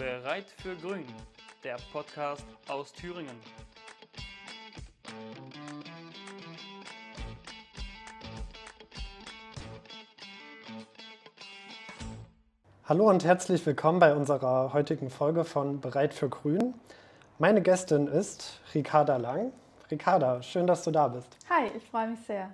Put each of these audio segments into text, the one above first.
Bereit für Grün, der Podcast aus Thüringen. Hallo und herzlich willkommen bei unserer heutigen Folge von Bereit für Grün. Meine Gästin ist Ricarda Lang. Ricarda, schön, dass du da bist. Hi, ich freue mich sehr.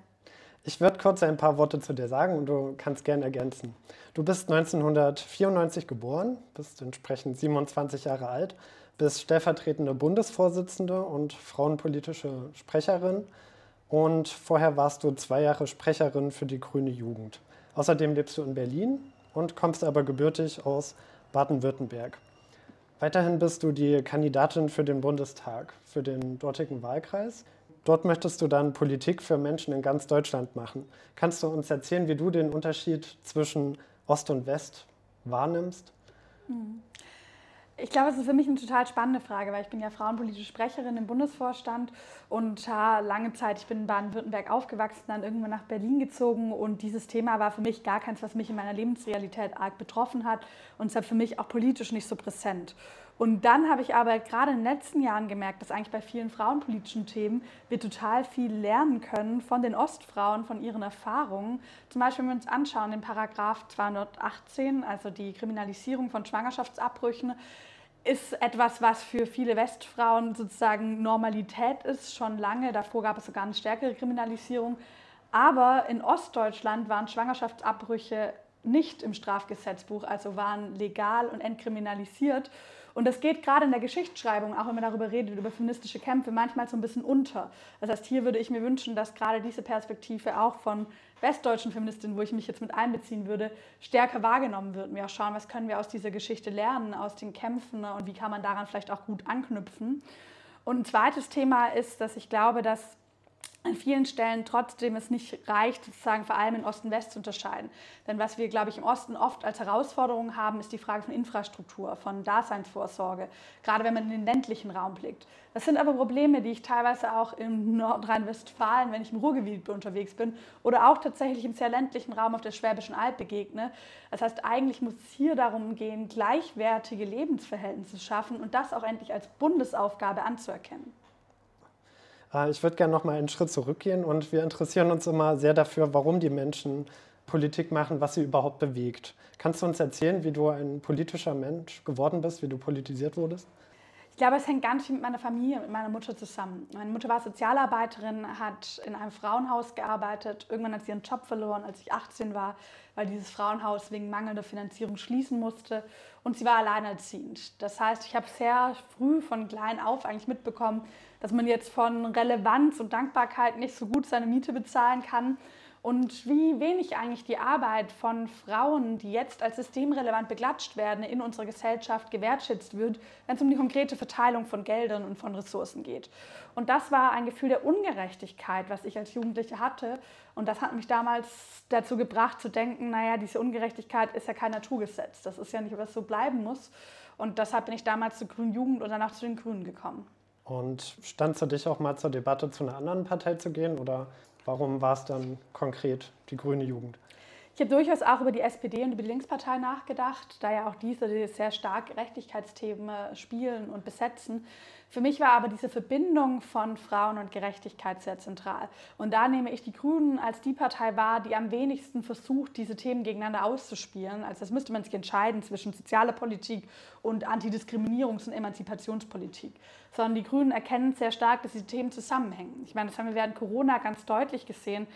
Ich würde kurz ein paar Worte zu dir sagen und du kannst gerne ergänzen. Du bist 1994 geboren, bist entsprechend 27 Jahre alt, bist stellvertretende Bundesvorsitzende und frauenpolitische Sprecherin und vorher warst du zwei Jahre Sprecherin für die Grüne Jugend. Außerdem lebst du in Berlin und kommst aber gebürtig aus Baden-Württemberg. Weiterhin bist du die Kandidatin für den Bundestag, für den dortigen Wahlkreis. Dort möchtest du dann Politik für Menschen in ganz Deutschland machen. Kannst du uns erzählen, wie du den Unterschied zwischen Ost und West wahrnimmst? Hm. Ich glaube, es ist für mich eine total spannende Frage, weil ich bin ja frauenpolitische Sprecherin im Bundesvorstand und lange Zeit, ich bin in Baden-Württemberg aufgewachsen, dann irgendwann nach Berlin gezogen und dieses Thema war für mich gar keins, was mich in meiner Lebensrealität arg betroffen hat und deshalb für mich auch politisch nicht so präsent. Und dann habe ich aber gerade in den letzten Jahren gemerkt, dass eigentlich bei vielen frauenpolitischen Themen wir total viel lernen können von den Ostfrauen, von ihren Erfahrungen. Zum Beispiel, wenn wir uns anschauen, den Paragraph 218, also die Kriminalisierung von Schwangerschaftsabbrüchen, ist etwas, was für viele Westfrauen sozusagen Normalität ist, schon lange. Davor gab es sogar eine stärkere Kriminalisierung. Aber in Ostdeutschland waren Schwangerschaftsabbrüche nicht im Strafgesetzbuch, also waren legal und entkriminalisiert. Und das geht gerade in der Geschichtsschreibung, auch wenn man darüber redet, über feministische Kämpfe, manchmal so ein bisschen unter. Das heißt, hier würde ich mir wünschen, dass gerade diese Perspektive auch von westdeutschen Feministinnen, wo ich mich jetzt mit einbeziehen würde, stärker wahrgenommen wird. Wir auch schauen, was können wir aus dieser Geschichte lernen, aus den Kämpfen und wie kann man daran vielleicht auch gut anknüpfen. Und ein zweites Thema ist, dass ich glaube, dass an vielen Stellen trotzdem es nicht reicht, sozusagen vor allem in Ost und West zu unterscheiden. Denn was wir, glaube ich, im Osten oft als Herausforderung haben, ist die Frage von Infrastruktur, von Daseinsvorsorge, gerade wenn man in den ländlichen Raum blickt. Das sind aber Probleme, die ich teilweise auch in Nordrhein-Westfalen, wenn ich im Ruhrgebiet unterwegs bin, oder auch tatsächlich im sehr ländlichen Raum auf der Schwäbischen Alb begegne. Das heißt, eigentlich muss es hier darum gehen, gleichwertige Lebensverhältnisse zu schaffen und das auch endlich als Bundesaufgabe anzuerkennen. Äh, ich würde gerne noch mal einen Schritt zurückgehen und wir interessieren uns immer sehr dafür, warum die Menschen Politik machen, was sie überhaupt bewegt. Kannst du uns erzählen, wie du ein politischer Mensch geworden bist, wie du politisiert wurdest? Ich glaube, es hängt ganz viel mit meiner Familie, mit meiner Mutter zusammen. Meine Mutter war Sozialarbeiterin, hat in einem Frauenhaus gearbeitet. Irgendwann hat sie ihren Job verloren, als ich 18 war, weil dieses Frauenhaus wegen mangelnder Finanzierung schließen musste. Und sie war alleinerziehend. Das heißt, ich habe sehr früh von klein auf eigentlich mitbekommen, dass man jetzt von Relevanz und Dankbarkeit nicht so gut seine Miete bezahlen kann und wie wenig eigentlich die Arbeit von Frauen, die jetzt als systemrelevant beklatscht werden, in unserer Gesellschaft gewertschätzt wird, wenn es um die konkrete Verteilung von Geldern und von Ressourcen geht. Und das war ein Gefühl der Ungerechtigkeit, was ich als Jugendliche hatte. Und das hat mich damals dazu gebracht zu denken, naja, diese Ungerechtigkeit ist ja kein Naturgesetz. Das ist ja nicht, was so bleiben muss. Und deshalb bin ich damals zur Grünen Jugend und danach zu den Grünen gekommen. Und standst du dich auch mal zur Debatte zu einer anderen Partei zu gehen oder warum war es dann konkret die Grüne Jugend? Ich habe durchaus auch über die SPD und über die Linkspartei nachgedacht, da ja auch diese sehr stark Gerechtigkeitsthemen spielen und besetzen. Für mich war aber diese Verbindung von Frauen und Gerechtigkeit sehr zentral. Und da nehme ich die Grünen als die Partei wahr, die am wenigsten versucht, diese Themen gegeneinander auszuspielen. Also das müsste man sich entscheiden zwischen sozialer Politik und Antidiskriminierungs- und Emanzipationspolitik. Sondern die Grünen erkennen sehr stark, dass diese Themen zusammenhängen. Ich meine, das haben wir während Corona ganz deutlich gesehen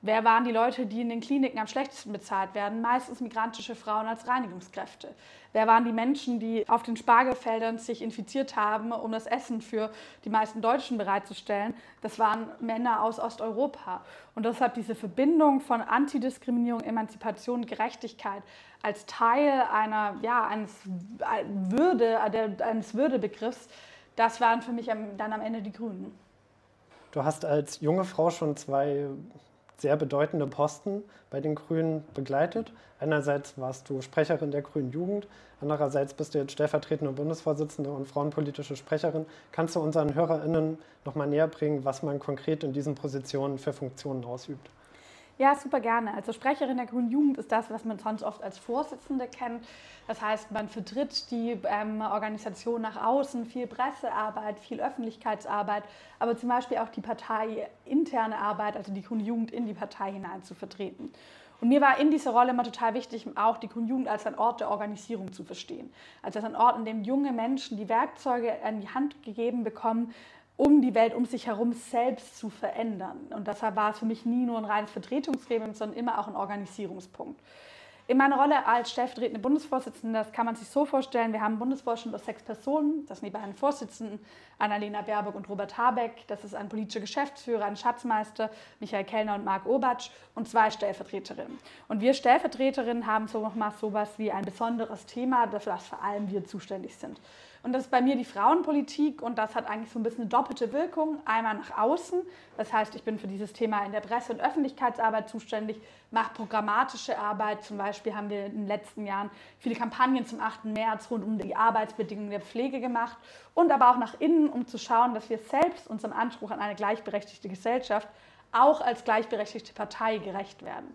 Wer waren die Leute, die in den Kliniken am schlechtesten bezahlt werden? Meistens migrantische Frauen als Reinigungskräfte. Wer waren die Menschen, die auf den Spargelfeldern sich infiziert haben, um das Essen für die meisten Deutschen bereitzustellen? Das waren Männer aus Osteuropa. Und deshalb diese Verbindung von Antidiskriminierung, Emanzipation, Gerechtigkeit als Teil einer, ja, eines, Würde, eines Würdebegriffs, das waren für mich dann am Ende die Grünen. Du hast als junge Frau schon zwei sehr bedeutende Posten bei den Grünen begleitet. Einerseits warst du Sprecherin der Grünen Jugend, andererseits bist du jetzt stellvertretende Bundesvorsitzende und frauenpolitische Sprecherin. Kannst du unseren HörerInnen noch mal näher bringen, was man konkret in diesen Positionen für Funktionen ausübt? Ja, super gerne. Also Sprecherin der Grünen Jugend ist das, was man sonst oft als Vorsitzende kennt. Das heißt, man vertritt die ähm, Organisation nach außen, viel Pressearbeit, viel Öffentlichkeitsarbeit, aber zum Beispiel auch die parteiinterne Arbeit, also die Grüne Jugend in die Partei hinein zu vertreten. Und mir war in dieser Rolle immer total wichtig, auch die Grüne Jugend als ein Ort der Organisierung zu verstehen. Also als ein Ort, in dem junge Menschen die Werkzeuge in die Hand gegeben bekommen, um die Welt um sich herum selbst zu verändern. Und deshalb war es für mich nie nur ein reines Vertretungsgremium, sondern immer auch ein Organisierungspunkt. In meiner Rolle als stellvertretende Bundesvorsitzende, das kann man sich so vorstellen, wir haben einen Bundesvorstand aus sechs Personen, das sind die beiden Vorsitzenden, Annalena Baerbock und Robert Habeck, das ist ein politischer Geschäftsführer, ein Schatzmeister, Michael Kellner und Marc Obatsch und zwei Stellvertreterinnen. Und wir Stellvertreterinnen haben so nochmal sowas wie ein besonderes Thema, dafür, dass vor allem wir zuständig sind. Und das ist bei mir die Frauenpolitik und das hat eigentlich so ein bisschen eine doppelte Wirkung. Einmal nach außen, das heißt, ich bin für dieses Thema in der Presse- und Öffentlichkeitsarbeit zuständig, mache programmatische Arbeit. Zum Beispiel haben wir in den letzten Jahren viele Kampagnen zum 8. März rund um die Arbeitsbedingungen der Pflege gemacht und aber auch nach innen, um zu schauen, dass wir selbst unserem Anspruch an eine gleichberechtigte Gesellschaft auch als gleichberechtigte Partei gerecht werden.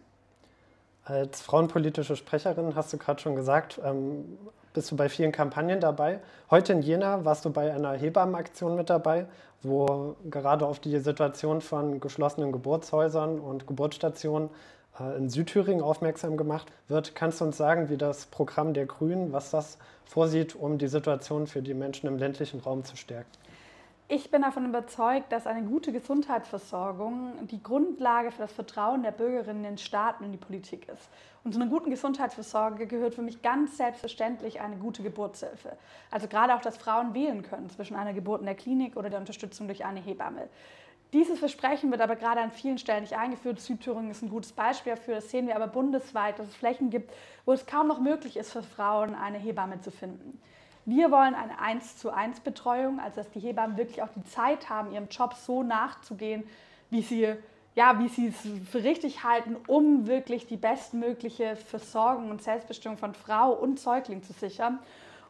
Als frauenpolitische Sprecherin hast du gerade schon gesagt, ähm, bist du bei vielen Kampagnen dabei. Heute in Jena warst du bei einer Hebammenaktion mit dabei, wo gerade auf die Situation von geschlossenen Geburtshäusern und Geburtsstationen äh, in Südthüringen aufmerksam gemacht wird. Kannst du uns sagen, wie das Programm der Grünen, was das vorsieht, um die Situation für die Menschen im ländlichen Raum zu stärken? Ich bin davon überzeugt, dass eine gute Gesundheitsversorgung die Grundlage für das Vertrauen der Bürgerinnen in den Staat und in die Politik ist. Und zu einer guten Gesundheitsversorgung gehört für mich ganz selbstverständlich eine gute Geburtshilfe. Also gerade auch, dass Frauen wählen können zwischen einer Geburt in der Klinik oder der Unterstützung durch eine Hebamme. Dieses Versprechen wird aber gerade an vielen Stellen nicht eingeführt. Südthüringen ist ein gutes Beispiel dafür. Das sehen wir aber bundesweit, dass es Flächen gibt, wo es kaum noch möglich ist für Frauen, eine Hebamme zu finden. Wir wollen eine 1 zu 1 Betreuung, also dass die Hebammen wirklich auch die Zeit haben, ihrem Job so nachzugehen, wie sie, ja, wie sie es für richtig halten, um wirklich die bestmögliche Versorgung und Selbstbestimmung von Frau und Säugling zu sichern.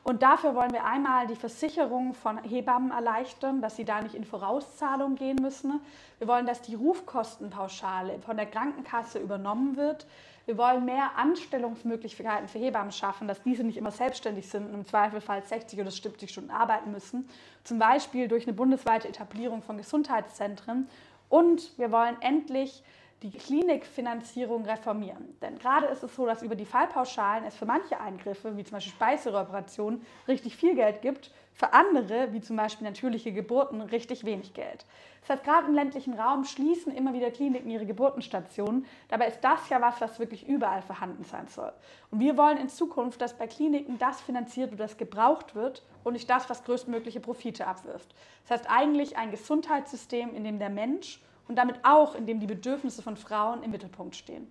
Und dafür wollen wir einmal die Versicherung von Hebammen erleichtern, dass sie da nicht in Vorauszahlung gehen müssen. Wir wollen, dass die Rufkostenpauschale von der Krankenkasse übernommen wird. Wir wollen mehr Anstellungsmöglichkeiten für Hebammen schaffen, dass diese nicht immer selbstständig sind und im Zweifelfall 60 oder 70 Stunden arbeiten müssen. Zum Beispiel durch eine bundesweite Etablierung von Gesundheitszentren. Und wir wollen endlich die Klinikfinanzierung reformieren. Denn gerade ist es so, dass über die Fallpauschalen es für manche Eingriffe, wie zum Beispiel Speiseröoperationen, richtig viel Geld gibt, für andere, wie zum Beispiel natürliche Geburten, richtig wenig Geld. Das heißt, gerade im ländlichen Raum schließen immer wieder Kliniken ihre Geburtenstationen. Dabei ist das ja was, was wirklich überall vorhanden sein soll. Und wir wollen in Zukunft, dass bei Kliniken das finanziert wird, das gebraucht wird und nicht das, was größtmögliche Profite abwirft. Das heißt eigentlich ein Gesundheitssystem, in dem der Mensch und damit auch, in dem die Bedürfnisse von Frauen im Mittelpunkt stehen.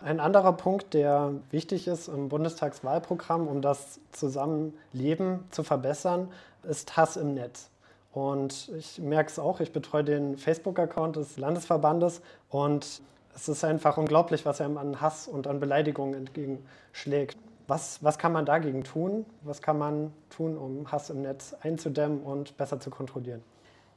Ein anderer Punkt, der wichtig ist im Bundestagswahlprogramm, um das Zusammenleben zu verbessern, ist Hass im Netz. Und ich merke es auch, ich betreue den Facebook-Account des Landesverbandes und es ist einfach unglaublich, was einem an Hass und an Beleidigungen entgegenschlägt. Was, was kann man dagegen tun? Was kann man tun, um Hass im Netz einzudämmen und besser zu kontrollieren?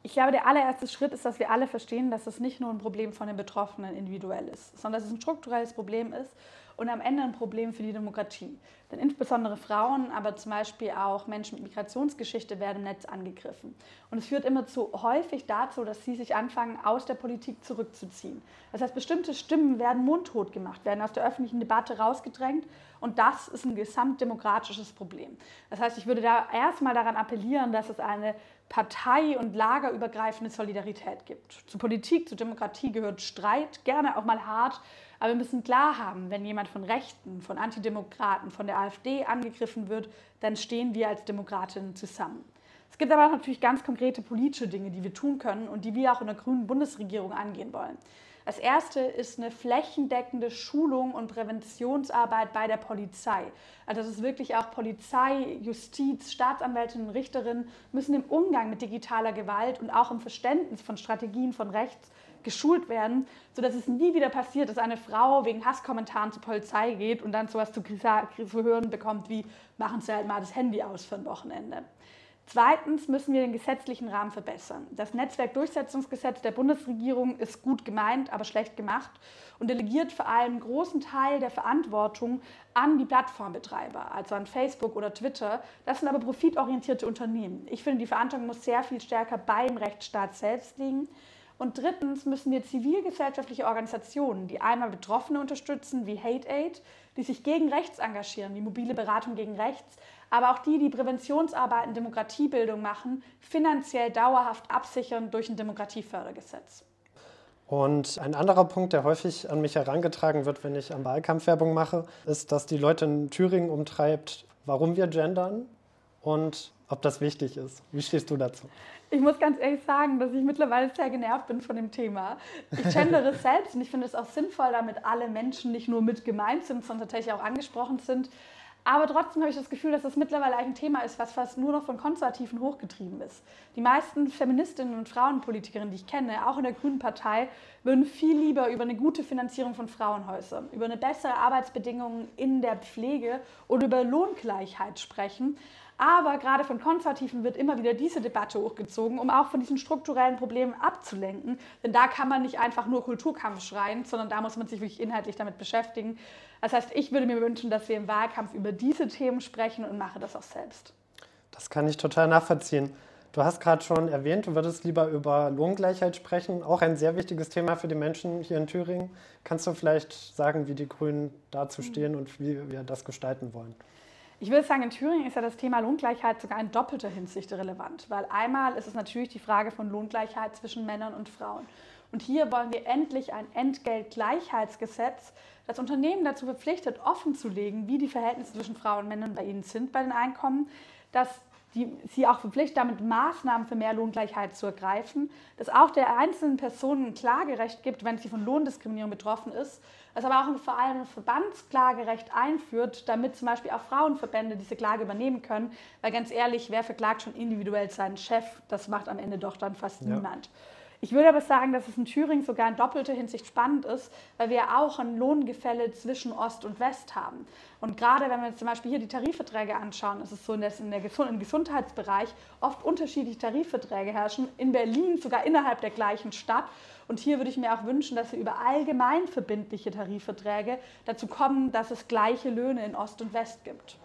Ich glaube, der allererste Schritt ist, dass wir alle verstehen, dass es nicht nur ein Problem von den Betroffenen individuell ist, sondern dass es ein strukturelles Problem ist und am Ende ein Problem für die Demokratie. Denn insbesondere Frauen, aber zum Beispiel auch Menschen mit Migrationsgeschichte werden im Netz angegriffen. Und es führt immer zu häufig dazu, dass sie sich anfangen, aus der Politik zurückzuziehen. Das heißt, bestimmte Stimmen werden mundtot gemacht, werden aus der öffentlichen Debatte rausgedrängt und das ist ein gesamtdemokratisches Problem. Das heißt, ich würde da erstmal daran appellieren, dass es eine partei- und lagerübergreifende Solidarität gibt. Zu Politik, zu Demokratie gehört Streit, gerne auch mal hart, aber wir müssen klar haben, wenn jemand von Rechten, von Antidemokraten, von der AfD angegriffen wird, dann stehen wir als Demokratinnen zusammen. Es gibt aber auch natürlich ganz konkrete politische Dinge, die wir tun können und die wir auch in der grünen Bundesregierung angehen wollen. Das erste ist eine flächendeckende Schulung und Präventionsarbeit bei der Polizei. Also das ist wirklich auch Polizei, Justiz, Staatsanwältinnen und Richterinnen müssen im Umgang mit digitaler Gewalt und auch im Verständnis von Strategien von rechts geschult werden, sodass es nie wieder passiert, dass eine Frau wegen Hasskommentaren zur Polizei geht und dann sowas zu, hören bekommt wie, machen Sie halt mal das Handy aus für ein Wochenende. Zweitens müssen wir den gesetzlichen Rahmen verbessern. Das Netzwerkdurchsetzungsgesetz der Bundesregierung ist gut gemeint, aber schlecht gemacht und delegiert vor allem einen großen Teil der Verantwortung an die Plattformbetreiber, also an Facebook oder Twitter. Das sind aber profitorientierte Unternehmen. Ich finde, die Verantwortung muss sehr viel stärker beim Rechtsstaat selbst liegen. Und drittens müssen wir zivilgesellschaftliche Organisationen, die einmal Betroffene unterstützen, wie Hate Aid, die sich gegen rechts engagieren, wie mobile Beratung gegen rechts, aber auch die, die Präventionsarbeit Demokratiebildung machen, finanziell dauerhaft absichern durch ein Demokratiefördergesetz. Und ein anderer Punkt, der häufig an mich herangetragen wird, wenn ich am Wahlkampf Werbung mache, ist, dass die Leute in Thüringen umtreibt, warum wir gendern und ob das wichtig ist. Wie stehst du dazu? Ich muss ganz ehrlich sagen, dass ich mittlerweile sehr genervt bin von dem Thema. Ich gendere selbst und ich finde es auch sinnvoll, damit alle Menschen nicht nur mit gemeint sind, sondern tatsächlich auch angesprochen sind. Aber trotzdem habe ich das Gefühl, dass das mittlerweile ein Thema ist, was fast nur noch von Konservativen hochgetrieben ist. Die meisten Feministinnen und Frauenpolitikerinnen, die ich kenne, auch in der Grünen Partei, würden viel lieber über eine gute Finanzierung von Frauenhäusern, über eine bessere Arbeitsbedingungen in der Pflege oder über Lohngleichheit sprechen, aber gerade von Konservativen wird immer wieder diese Debatte hochgezogen, um auch von diesen strukturellen Problemen abzulenken. Denn da kann man nicht einfach nur Kulturkampf schreien, sondern da muss man sich wirklich inhaltlich damit beschäftigen. Das heißt, ich würde mir wünschen, dass wir im Wahlkampf über diese Themen sprechen und mache das auch selbst. Das kann ich total nachvollziehen. Du hast gerade schon erwähnt, du würdest lieber über Lohngleichheit sprechen, auch ein sehr wichtiges Thema für die Menschen hier in Thüringen. Kannst du vielleicht sagen, wie die Grünen dazu stehen und wie wir das gestalten wollen? Ich würde sagen, in Thüringen ist ja das Thema Lohngleichheit sogar in doppelter Hinsicht relevant, weil einmal ist es natürlich die Frage von Lohngleichheit zwischen Männern und Frauen. Und hier wollen wir endlich ein Entgeltgleichheitsgesetz, das Unternehmen dazu verpflichtet, offenzulegen, wie die Verhältnisse zwischen Frauen und Männern bei ihnen sind bei den Einkommen, dass die, sie auch verpflichtet, damit Maßnahmen für mehr Lohngleichheit zu ergreifen, dass auch der einzelnen Person ein Klagerecht gibt, wenn sie von Lohndiskriminierung betroffen ist, dass aber auch vor allem ein Verbandsklagerecht einführt, damit zum Beispiel auch Frauenverbände diese Klage übernehmen können, weil ganz ehrlich, wer verklagt schon individuell seinen Chef? Das macht am Ende doch dann fast ja. niemand. Ich würde aber sagen, dass es in Thüringen sogar in doppelter Hinsicht spannend ist, weil wir auch ein Lohngefälle zwischen Ost und West haben. Und gerade wenn wir uns zum Beispiel hier die Tarifverträge anschauen, ist es so, dass in der im Gesundheitsbereich oft unterschiedliche Tarifverträge herrschen, in Berlin sogar innerhalb der gleichen Stadt. Und hier würde ich mir auch wünschen, dass wir über allgemein verbindliche Tarifverträge dazu kommen, dass es gleiche Löhne in Ost und West gibt.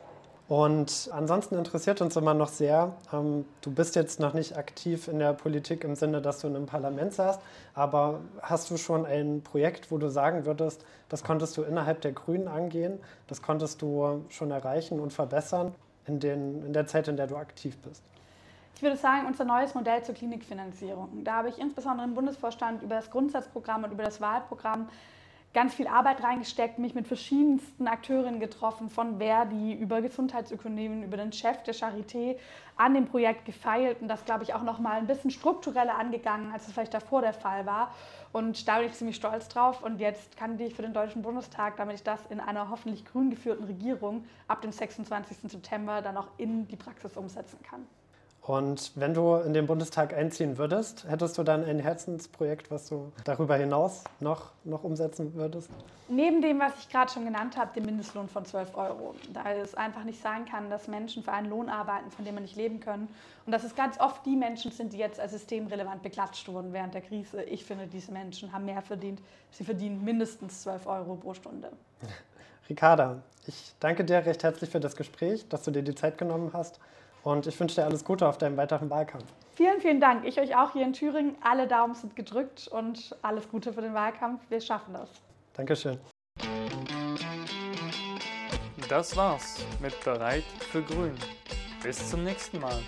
Und ansonsten interessiert uns immer noch sehr, ähm, du bist jetzt noch nicht aktiv in der Politik im Sinne, dass du in einem Parlament saßt, aber hast du schon ein Projekt, wo du sagen würdest, das konntest du innerhalb der Grünen angehen, das konntest du schon erreichen und verbessern in, den, in der Zeit, in der du aktiv bist? Ich würde sagen, unser neues Modell zur Klinikfinanzierung. Da habe ich insbesondere im Bundesvorstand über das Grundsatzprogramm und über das Wahlprogramm ganz viel Arbeit reingesteckt, mich mit verschiedensten Akteurinnen getroffen, von Verdi über Gesundheitsökonomen, über den Chef der Charité an dem Projekt gefeilt und das, glaube ich, auch noch mal ein bisschen struktureller angegangen, als es vielleicht davor der Fall war. Und da bin ich ziemlich stolz drauf. Und jetzt kann ich für den Deutschen Bundestag, damit ich das in einer hoffentlich grün geführten Regierung ab dem 26. September dann auch in die Praxis umsetzen kann. Und wenn du in den Bundestag einziehen würdest, hättest du dann ein Herzensprojekt, was du darüber hinaus noch, noch umsetzen würdest? Neben dem, was ich gerade schon genannt habe, den Mindestlohn von 12 Euro. Da es einfach nicht sein kann, dass Menschen für einen Lohn arbeiten, von dem man nicht leben können. Und dass es ganz oft die Menschen sind, die jetzt als systemrelevant beklatscht wurden während der Krise. Ich finde, diese Menschen haben mehr verdient. Sie verdienen mindestens 12 Euro pro Stunde. Ricarda, ich danke dir recht herzlich für das Gespräch, dass du dir die Zeit genommen hast. Und ich wünsche dir alles Gute auf deinem weiteren Wahlkampf. Vielen, vielen Dank. Ich euch auch hier in Thüringen. Alle Daumen sind gedrückt und alles Gute für den Wahlkampf. Wir schaffen das. Dankeschön. Das war's mit Bereit für Grün. Bis zum nächsten Mal.